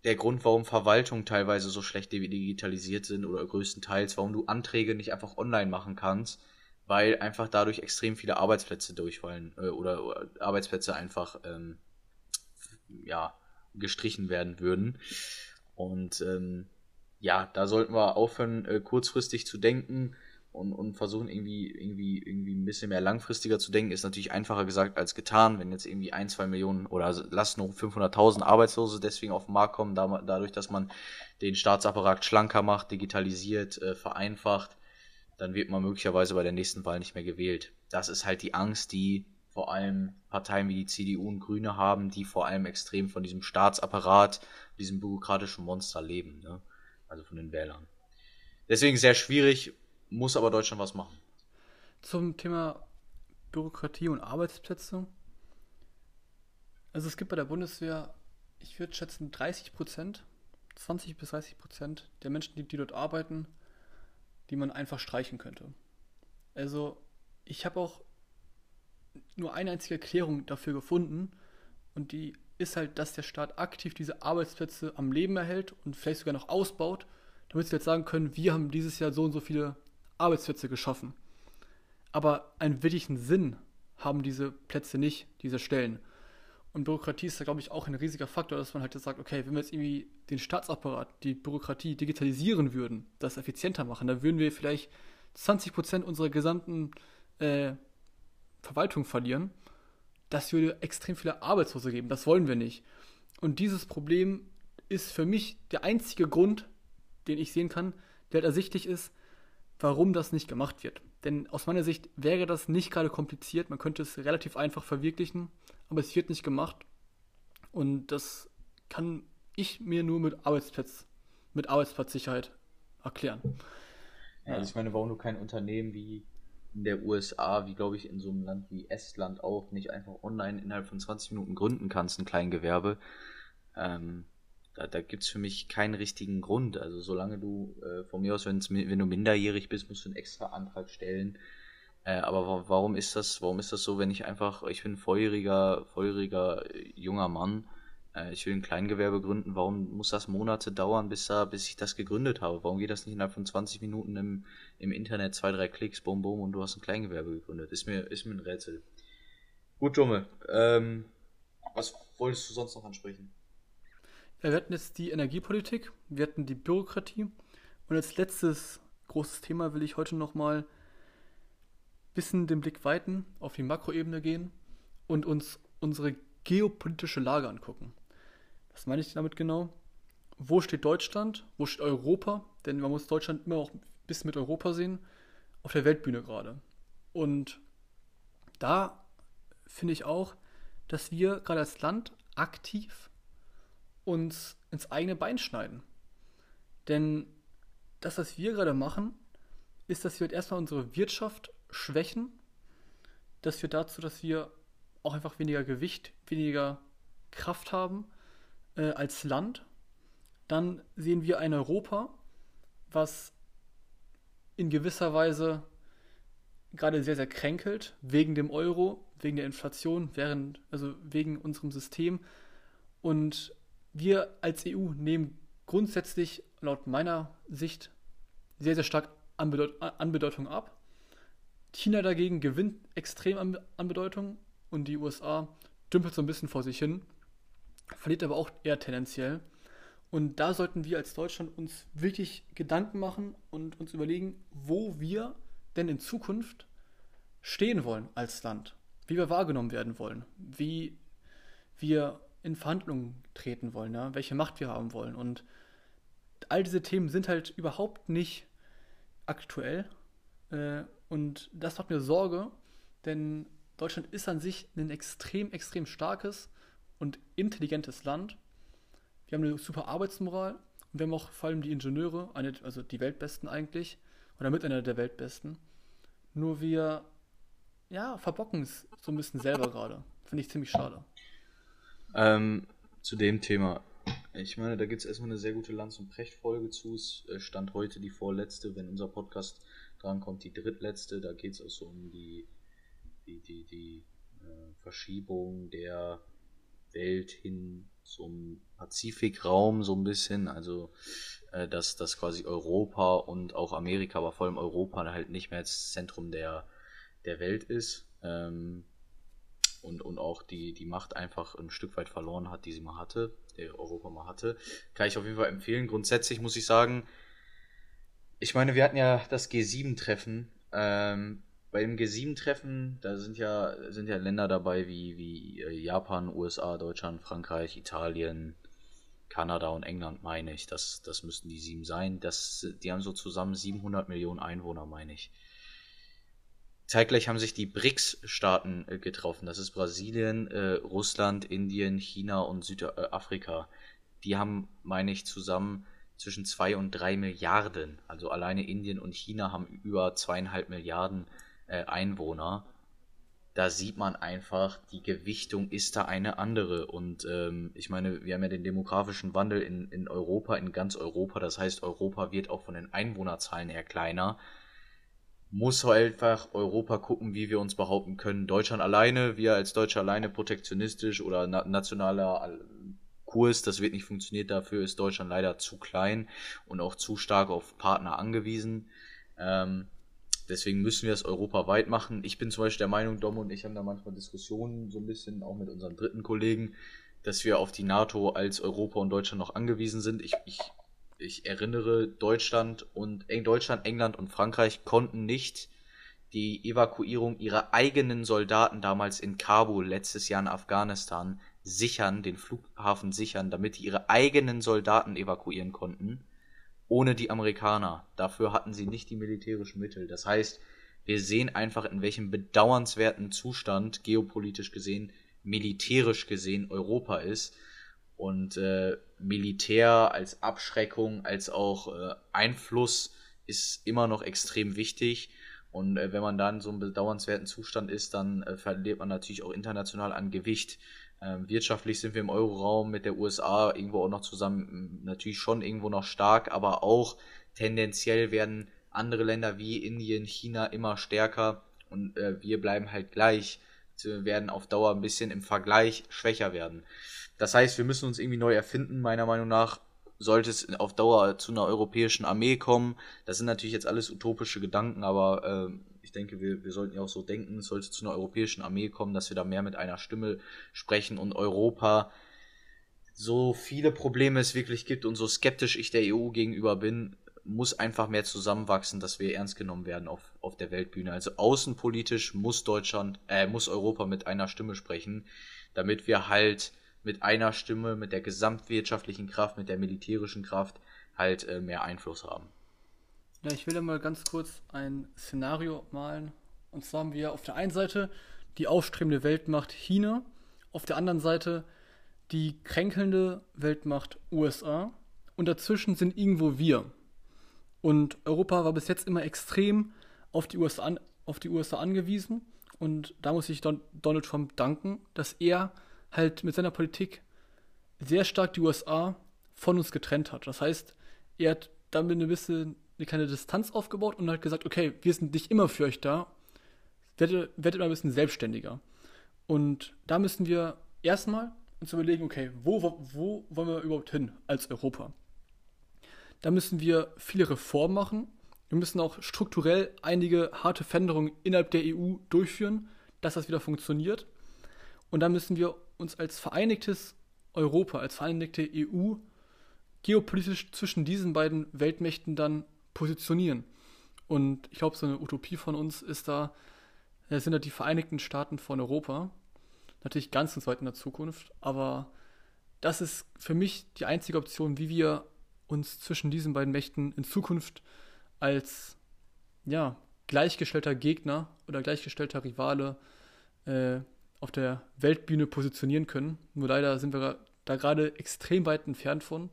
der Grund, warum Verwaltungen teilweise so schlecht digitalisiert sind oder größtenteils, warum du Anträge nicht einfach online machen kannst, weil einfach dadurch extrem viele Arbeitsplätze durchfallen äh, oder, oder, Arbeitsplätze einfach ähm, ja, gestrichen werden würden. Und ähm, ja, da sollten wir aufhören, äh, kurzfristig zu denken und, und versuchen irgendwie, irgendwie, irgendwie ein bisschen mehr langfristiger zu denken, ist natürlich einfacher gesagt als getan. Wenn jetzt irgendwie ein, zwei Millionen oder lass noch 500.000 Arbeitslose deswegen auf den Markt kommen, da, dadurch, dass man den Staatsapparat schlanker macht, digitalisiert, äh, vereinfacht, dann wird man möglicherweise bei der nächsten Wahl nicht mehr gewählt. Das ist halt die Angst, die vor allem Parteien wie die CDU und Grüne haben, die vor allem extrem von diesem Staatsapparat, diesem bürokratischen Monster leben, ne? also von den Wählern. Deswegen sehr schwierig, muss aber Deutschland was machen. Zum Thema Bürokratie und Arbeitsplätze. Also es gibt bei der Bundeswehr, ich würde schätzen, 30 Prozent, 20 bis 30 Prozent der Menschen, die, die dort arbeiten, die man einfach streichen könnte. Also ich habe auch nur eine einzige Erklärung dafür gefunden und die ist halt, dass der Staat aktiv diese Arbeitsplätze am Leben erhält und vielleicht sogar noch ausbaut, damit sie jetzt sagen können, wir haben dieses Jahr so und so viele Arbeitsplätze geschaffen. Aber einen wirklichen Sinn haben diese Plätze nicht, diese Stellen. Und Bürokratie ist da, glaube ich, auch ein riesiger Faktor, dass man halt sagt, okay, wenn wir jetzt irgendwie den Staatsapparat, die Bürokratie digitalisieren würden, das effizienter machen, dann würden wir vielleicht 20% unserer gesamten äh, Verwaltung verlieren. Das würde extrem viele Arbeitslose geben. Das wollen wir nicht. Und dieses Problem ist für mich der einzige Grund, den ich sehen kann, der halt ersichtlich ist, warum das nicht gemacht wird. Denn aus meiner Sicht wäre das nicht gerade kompliziert, man könnte es relativ einfach verwirklichen, aber es wird nicht gemacht. Und das kann ich mir nur mit Arbeitsplatz, mit Arbeitsplatzsicherheit erklären. Ja, also ich meine, warum du kein Unternehmen wie in der USA, wie glaube ich in so einem Land wie Estland auch, nicht einfach online innerhalb von 20 Minuten gründen kannst, ein Kleingewerbe. Ähm, da, da gibt es für mich keinen richtigen Grund. Also solange du äh, von mir aus, wenn du minderjährig bist, musst du einen extra Antrag stellen. Äh, aber warum ist das, warum ist das so, wenn ich einfach, ich bin ein volljähriger, volljähriger äh, junger Mann, äh, ich will ein Kleingewerbe gründen, warum muss das Monate dauern, bis, da, bis ich das gegründet habe? Warum geht das nicht innerhalb von 20 Minuten im, im Internet, zwei, drei Klicks, bum, bum, und du hast ein Kleingewerbe gegründet? Ist mir, ist mir ein Rätsel. Gut, Dumme. Ähm, was wolltest du sonst noch ansprechen? Wir hatten jetzt die Energiepolitik, wir hatten die Bürokratie und als letztes großes Thema will ich heute nochmal bisschen den Blick weiten, auf die Makroebene gehen und uns unsere geopolitische Lage angucken. Was meine ich damit genau? Wo steht Deutschland? Wo steht Europa? Denn man muss Deutschland immer auch ein bisschen mit Europa sehen, auf der Weltbühne gerade. Und da finde ich auch, dass wir gerade als Land aktiv uns ins eigene Bein schneiden. Denn das, was wir gerade machen, ist, dass wir erstmal unsere Wirtschaft schwächen. Das führt dazu, dass wir auch einfach weniger Gewicht, weniger Kraft haben äh, als Land. Dann sehen wir ein Europa, was in gewisser Weise gerade sehr, sehr kränkelt, wegen dem Euro, wegen der Inflation, während, also wegen unserem System. Und wir als EU nehmen grundsätzlich laut meiner Sicht sehr, sehr stark an, Bedeut an Bedeutung ab. China dagegen gewinnt extrem an, an Bedeutung und die USA dümpelt so ein bisschen vor sich hin, verliert aber auch eher tendenziell. Und da sollten wir als Deutschland uns wirklich Gedanken machen und uns überlegen, wo wir denn in Zukunft stehen wollen als Land, wie wir wahrgenommen werden wollen, wie wir in Verhandlungen treten wollen, ja? welche Macht wir haben wollen. Und all diese Themen sind halt überhaupt nicht aktuell. Äh, und das macht mir Sorge, denn Deutschland ist an sich ein extrem, extrem starkes und intelligentes Land. Wir haben eine super Arbeitsmoral und wir haben auch vor allem die Ingenieure, eine, also die Weltbesten eigentlich, oder mit einer der Weltbesten. Nur wir, ja, verbocken es so ein bisschen selber gerade. Finde ich ziemlich schade. Ähm, zu dem Thema. Ich meine, da gibt es erstmal eine sehr gute Lanz- und Precht-Folge zu. Es äh, stand heute die vorletzte, wenn unser Podcast drankommt, die drittletzte. Da geht es auch so um die, die, die, die äh, Verschiebung der Welt hin zum Pazifikraum so ein bisschen. Also, äh, dass, dass quasi Europa und auch Amerika, aber vor allem Europa halt nicht mehr als Zentrum der, der Welt ist. Ähm, und, und auch die, die Macht einfach ein Stück weit verloren hat, die sie mal hatte, der Europa mal hatte. Kann ich auf jeden Fall empfehlen. Grundsätzlich muss ich sagen, ich meine, wir hatten ja das G7-Treffen. Ähm, bei dem G7-Treffen, da sind ja, sind ja Länder dabei wie, wie äh, Japan, USA, Deutschland, Frankreich, Italien, Kanada und England, meine ich. Das, das müssten die sieben sein. Das, die haben so zusammen 700 Millionen Einwohner, meine ich. Zeitgleich haben sich die BRICS-Staaten äh, getroffen. Das ist Brasilien, äh, Russland, Indien, China und Südafrika. Die haben, meine ich, zusammen zwischen zwei und drei Milliarden. Also alleine Indien und China haben über zweieinhalb Milliarden äh, Einwohner. Da sieht man einfach, die Gewichtung ist da eine andere. Und ähm, ich meine, wir haben ja den demografischen Wandel in, in Europa, in ganz Europa. Das heißt, Europa wird auch von den Einwohnerzahlen eher kleiner. Muss einfach Europa gucken, wie wir uns behaupten können. Deutschland alleine, wir als Deutsche alleine protektionistisch oder na nationaler Kurs, das wird nicht funktionieren. Dafür ist Deutschland leider zu klein und auch zu stark auf Partner angewiesen. Ähm, deswegen müssen wir es europaweit machen. Ich bin zum Beispiel der Meinung, Dom und ich haben da manchmal Diskussionen so ein bisschen, auch mit unseren dritten Kollegen, dass wir auf die NATO als Europa und Deutschland noch angewiesen sind. Ich, ich, ich erinnere, Deutschland und Deutschland, England und Frankreich konnten nicht die Evakuierung ihrer eigenen Soldaten damals in Kabul letztes Jahr in Afghanistan sichern, den Flughafen sichern, damit die ihre eigenen Soldaten evakuieren konnten, ohne die Amerikaner. Dafür hatten sie nicht die militärischen Mittel. Das heißt, wir sehen einfach, in welchem bedauernswerten Zustand, geopolitisch gesehen, militärisch gesehen, Europa ist. Und äh, Militär als Abschreckung, als auch äh, Einfluss ist immer noch extrem wichtig. Und äh, wenn man dann so einem bedauernswerten Zustand ist, dann äh, verliert man natürlich auch international an Gewicht. Ähm, wirtschaftlich sind wir im Euroraum mit der USA irgendwo auch noch zusammen, natürlich schon irgendwo noch stark, aber auch tendenziell werden andere Länder wie Indien, China immer stärker und äh, wir bleiben halt gleich, wir werden auf Dauer ein bisschen im Vergleich schwächer werden. Das heißt, wir müssen uns irgendwie neu erfinden, meiner Meinung nach sollte es auf Dauer zu einer europäischen Armee kommen. Das sind natürlich jetzt alles utopische Gedanken, aber äh, ich denke, wir, wir sollten ja auch so denken, es sollte zu einer europäischen Armee kommen, dass wir da mehr mit einer Stimme sprechen und Europa so viele Probleme es wirklich gibt und so skeptisch ich der EU gegenüber bin, muss einfach mehr zusammenwachsen, dass wir ernst genommen werden auf, auf der Weltbühne. Also außenpolitisch muss Deutschland, äh, muss Europa mit einer Stimme sprechen, damit wir halt mit einer Stimme, mit der gesamtwirtschaftlichen Kraft, mit der militärischen Kraft halt äh, mehr Einfluss haben. Ja, ich will ja mal ganz kurz ein Szenario malen. Und zwar haben wir auf der einen Seite die aufstrebende Weltmacht China, auf der anderen Seite die kränkelnde Weltmacht USA und dazwischen sind irgendwo wir. Und Europa war bis jetzt immer extrem auf die USA, auf die USA angewiesen und da muss ich Don Donald Trump danken, dass er halt mit seiner Politik sehr stark die USA von uns getrennt hat. Das heißt, er hat damit ein bisschen eine kleine Distanz aufgebaut und hat gesagt, okay, wir sind nicht immer für euch da, werdet, werdet mal ein bisschen selbstständiger. Und da müssen wir erstmal uns überlegen, okay, wo, wo, wo wollen wir überhaupt hin als Europa? Da müssen wir viele Reformen machen. Wir müssen auch strukturell einige harte Veränderungen innerhalb der EU durchführen, dass das wieder funktioniert. Und da müssen wir uns als vereinigtes Europa, als vereinigte EU geopolitisch zwischen diesen beiden Weltmächten dann positionieren. Und ich glaube, so eine Utopie von uns ist da, sind da die Vereinigten Staaten von Europa. Natürlich ganz, ganz weit in der Zukunft, aber das ist für mich die einzige Option, wie wir uns zwischen diesen beiden Mächten in Zukunft als ja, gleichgestellter Gegner oder gleichgestellter Rivale äh, auf der Weltbühne positionieren können. Nur leider sind wir da gerade extrem weit entfernt von.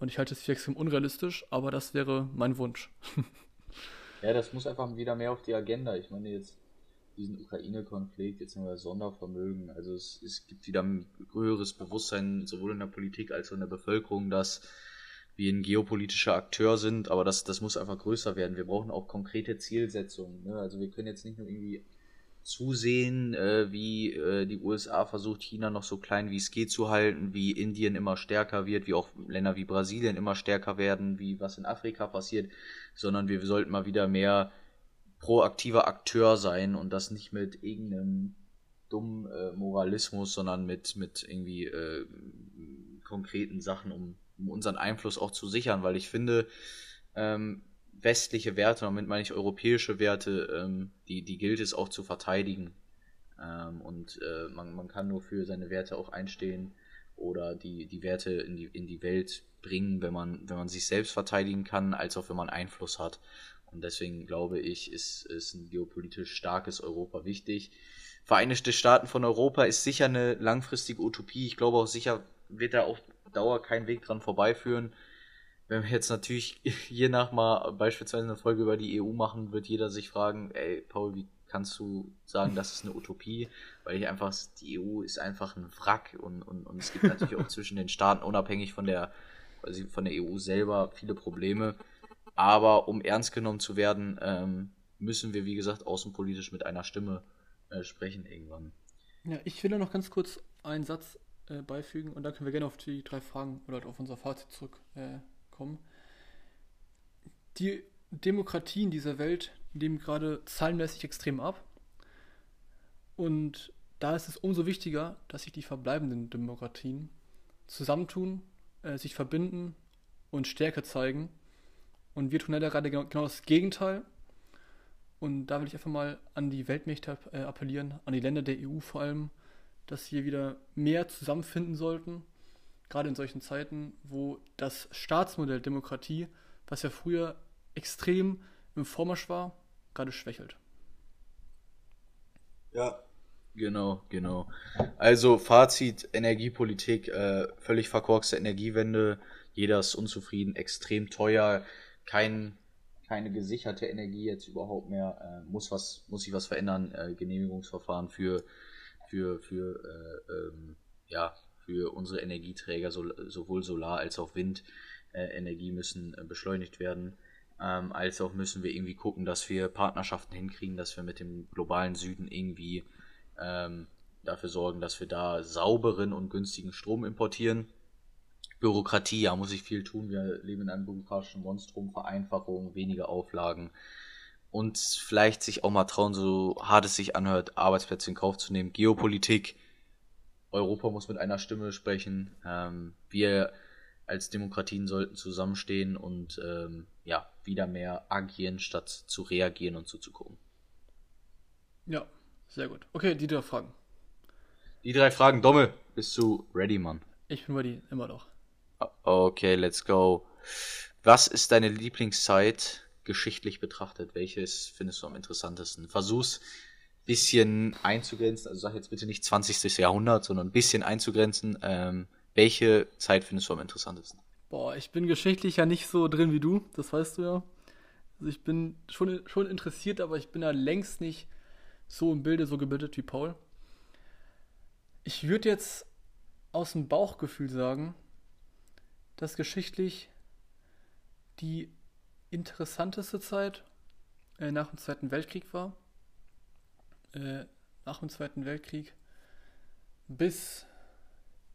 Und ich halte es für extrem unrealistisch, aber das wäre mein Wunsch. <laughs> ja, das muss einfach wieder mehr auf die Agenda. Ich meine jetzt diesen Ukraine-Konflikt, jetzt haben wir Sondervermögen. Also es, es gibt wieder ein höheres Bewusstsein sowohl in der Politik als auch in der Bevölkerung, dass wir ein geopolitischer Akteur sind, aber das, das muss einfach größer werden. Wir brauchen auch konkrete Zielsetzungen. Ne? Also wir können jetzt nicht nur irgendwie zusehen, äh, wie äh, die USA versucht, China noch so klein wie es geht zu halten, wie Indien immer stärker wird, wie auch Länder wie Brasilien immer stärker werden, wie was in Afrika passiert, sondern wir sollten mal wieder mehr proaktiver Akteur sein und das nicht mit irgendeinem dummen äh, Moralismus, sondern mit, mit irgendwie äh, konkreten Sachen, um, um unseren Einfluss auch zu sichern, weil ich finde, ähm, westliche Werte, damit meine ich europäische Werte, ähm, die, die gilt es auch zu verteidigen. Ähm, und äh, man, man kann nur für seine Werte auch einstehen oder die, die Werte in die, in die Welt bringen, wenn man, wenn man sich selbst verteidigen kann, als auch wenn man Einfluss hat. Und deswegen glaube ich, ist, ist ein geopolitisch starkes Europa wichtig. Vereinigte Staaten von Europa ist sicher eine langfristige Utopie. Ich glaube auch sicher wird da auf Dauer kein Weg dran vorbeiführen. Wenn wir jetzt natürlich <laughs> je nach mal beispielsweise eine Folge über die EU machen, wird jeder sich fragen, ey, Paul, wie kannst du sagen, das ist eine Utopie? Weil ich einfach, die EU ist einfach ein Wrack und, und, und es gibt natürlich auch zwischen den Staaten, unabhängig von der, also von der EU selber, viele Probleme. Aber um ernst genommen zu werden, ähm, müssen wir, wie gesagt, außenpolitisch mit einer Stimme äh, sprechen irgendwann. Ja, ich will noch ganz kurz einen Satz äh, beifügen und dann können wir gerne auf die drei Fragen oder auf unser Fazit zurückkommen. Äh, die Demokratien dieser Welt nehmen gerade zahlenmäßig extrem ab. Und da ist es umso wichtiger, dass sich die verbleibenden Demokratien zusammentun, äh, sich verbinden und Stärke zeigen. Und wir tun leider gerade genau, genau das Gegenteil. Und da will ich einfach mal an die Weltmächte äh, appellieren, an die Länder der EU vor allem, dass wir wieder mehr zusammenfinden sollten, gerade in solchen Zeiten, wo das Staatsmodell Demokratie, was ja früher extrem im Vormarsch war, gerade schwächelt. Ja, genau, genau. Also Fazit, Energiepolitik, äh, völlig verkorkste Energiewende, jeder ist unzufrieden, extrem teuer, kein keine gesicherte Energie jetzt überhaupt mehr. Äh, muss was, muss sich was verändern. Äh, Genehmigungsverfahren für für für äh, ähm, ja für unsere Energieträger so, sowohl Solar als auch Windenergie müssen äh, beschleunigt werden. Ähm, als auch müssen wir irgendwie gucken, dass wir Partnerschaften hinkriegen, dass wir mit dem globalen Süden irgendwie ähm, dafür sorgen, dass wir da sauberen und günstigen Strom importieren Bürokratie, ja, muss ich viel tun. Wir leben in einem bürokratischen Monstrum, Vereinfachung, weniger Auflagen und vielleicht sich auch mal trauen, so hart es sich anhört, Arbeitsplätze in Kauf zu nehmen. Geopolitik, Europa muss mit einer Stimme sprechen. Ähm, wir als Demokratien sollten zusammenstehen und ähm, ja, wieder mehr agieren, statt zu reagieren und zuzugucken. Ja, sehr gut. Okay, die drei Fragen. Die drei Fragen, Domme, bist du ready, Mann? Ich bin ready, immer noch. Okay, let's go. Was ist deine Lieblingszeit geschichtlich betrachtet? Welches findest du am interessantesten? Versuch's bisschen einzugrenzen, also sag jetzt bitte nicht 20. Jahrhundert, sondern ein bisschen einzugrenzen. Ähm, welche Zeit findest du am interessantesten? Boah, ich bin geschichtlich ja nicht so drin wie du, das weißt du ja. Also ich bin schon, schon interessiert, aber ich bin da längst nicht so im Bilde, so gebildet wie Paul. Ich würde jetzt aus dem Bauchgefühl sagen, dass geschichtlich die interessanteste Zeit äh, nach dem Zweiten Weltkrieg war. Äh, nach dem Zweiten Weltkrieg bis,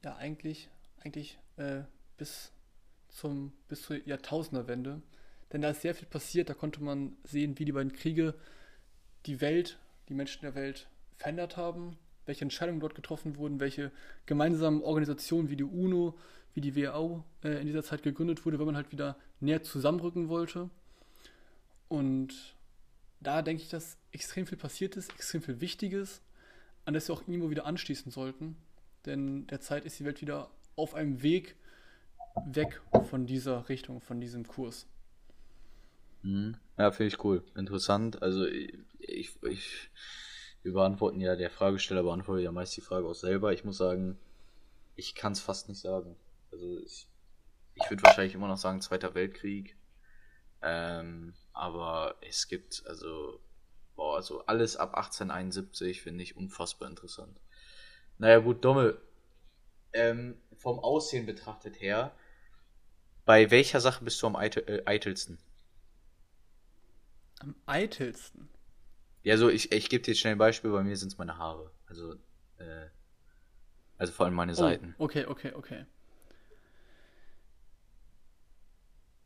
ja eigentlich, eigentlich äh, bis zum, bis zur Jahrtausenderwende. Denn da ist sehr viel passiert, da konnte man sehen, wie die beiden Kriege die Welt, die Menschen der Welt verändert haben, welche Entscheidungen dort getroffen wurden, welche gemeinsamen Organisationen wie die UNO wie die WHO äh, in dieser Zeit gegründet wurde, weil man halt wieder näher zusammenrücken wollte. Und da denke ich, dass extrem viel passiert ist, extrem viel Wichtiges, an das wir auch irgendwo wieder anschließen sollten. Denn derzeit ist die Welt wieder auf einem Weg weg von dieser Richtung, von diesem Kurs. Mhm. Ja, finde ich cool. Interessant. Also ich, ich, wir beantworten ja, der Fragesteller beantwortet ja meist die Frage auch selber. Ich muss sagen, ich kann es fast nicht sagen. Also ich, ich würde wahrscheinlich immer noch sagen Zweiter Weltkrieg. Ähm, aber es gibt also, boah, also alles ab 1871 finde ich unfassbar interessant. Naja gut, Dommel, ähm, vom Aussehen betrachtet her, bei welcher Sache bist du am eitel, äh, eitelsten? Am eitelsten? Ja, so ich, ich gebe dir jetzt schnell ein Beispiel, bei mir sind es meine Haare. Also, äh, also vor allem meine oh, Seiten. Okay, okay, okay.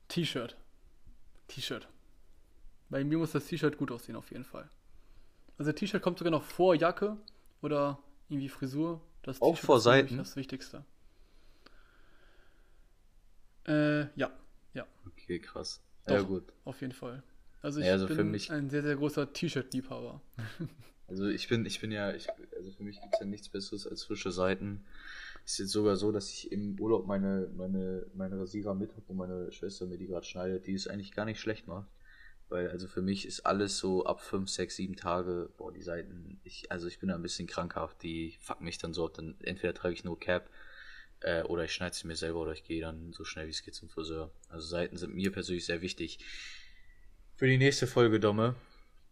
T-Shirt. T-Shirt. Bei mir muss das T-Shirt gut aussehen, auf jeden Fall. Also T-Shirt kommt sogar noch vor Jacke oder irgendwie Frisur. Das Auch vor Seiten? Das Wichtigste. Äh, ja. Ja. Okay, krass. Doch, ja, gut. Auf jeden Fall. Also ich ja, also bin mich, ein sehr, sehr großer T-Shirt-Liebhaber. Also ich bin, ich bin ja, ich, also für mich gibt es ja nichts Besseres als frische Seiten. Ist jetzt sogar so, dass ich im Urlaub meine, meine, meine Rasierer mit habe und meine Schwester mir die gerade schneidet, die es eigentlich gar nicht schlecht macht. Weil, also für mich ist alles so ab 5, 6, 7 Tage, boah, die Seiten, ich, also ich bin da ein bisschen krankhaft, die fucken mich dann so dann entweder trage ich nur Cap, äh, oder ich schneide sie mir selber oder ich gehe dann so schnell wie es geht zum Friseur. Also Seiten sind mir persönlich sehr wichtig. Für die nächste Folge, Domme.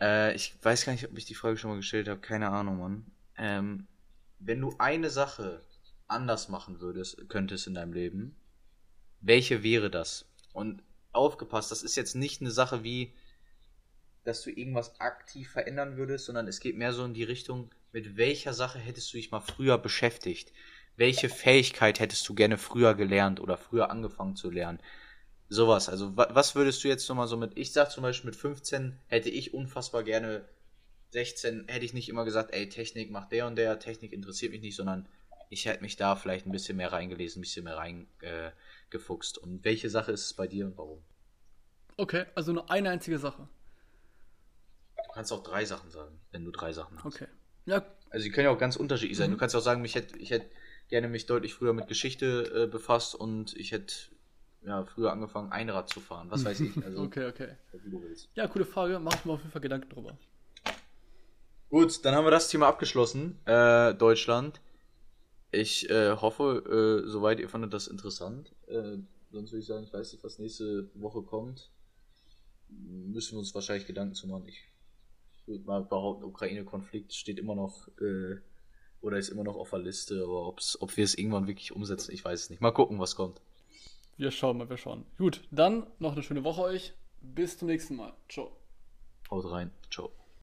Äh, ich weiß gar nicht, ob ich die Frage schon mal gestellt habe, keine Ahnung, Mann. Ähm, wenn du eine Sache anders machen würdest, könntest in deinem Leben, welche wäre das? Und aufgepasst, das ist jetzt nicht eine Sache wie, dass du irgendwas aktiv verändern würdest, sondern es geht mehr so in die Richtung, mit welcher Sache hättest du dich mal früher beschäftigt? Welche Fähigkeit hättest du gerne früher gelernt oder früher angefangen zu lernen? Sowas. Also, was würdest du jetzt nochmal so mit, ich sag zum Beispiel mit 15 hätte ich unfassbar gerne 16 hätte ich nicht immer gesagt, ey, Technik macht der und der, Technik interessiert mich nicht, sondern ich hätte mich da vielleicht ein bisschen mehr reingelesen, ein bisschen mehr reingefuchst. Äh, und welche Sache ist es bei dir und warum? Okay, also nur eine einzige Sache kannst auch drei Sachen sagen, wenn du drei Sachen hast. Okay. Ja. Also die können ja auch ganz unterschiedlich sein. Mhm. Du kannst auch sagen, ich hätte ich hätt gerne mich deutlich früher mit Geschichte äh, befasst und ich hätte ja, früher angefangen, Einrad zu fahren. Was weiß ich. <laughs> Also, okay, okay. Ja, coole Frage. Mach ich mir auf jeden Fall Gedanken drüber. Gut, dann haben wir das Thema abgeschlossen. Äh, Deutschland. Ich äh, hoffe, äh, soweit ihr fandet das interessant. Äh, sonst würde ich sagen, ich weiß nicht, was nächste Woche kommt. Müssen wir uns wahrscheinlich Gedanken zu machen. Ich würde mal behaupten, Ukraine-Konflikt steht immer noch äh, oder ist immer noch auf der Liste, aber ob's, ob wir es irgendwann wirklich umsetzen, ich weiß es nicht. Mal gucken, was kommt. Wir schauen mal, wir schauen. Gut, dann noch eine schöne Woche euch. Bis zum nächsten Mal. Ciao. Haut rein. Ciao.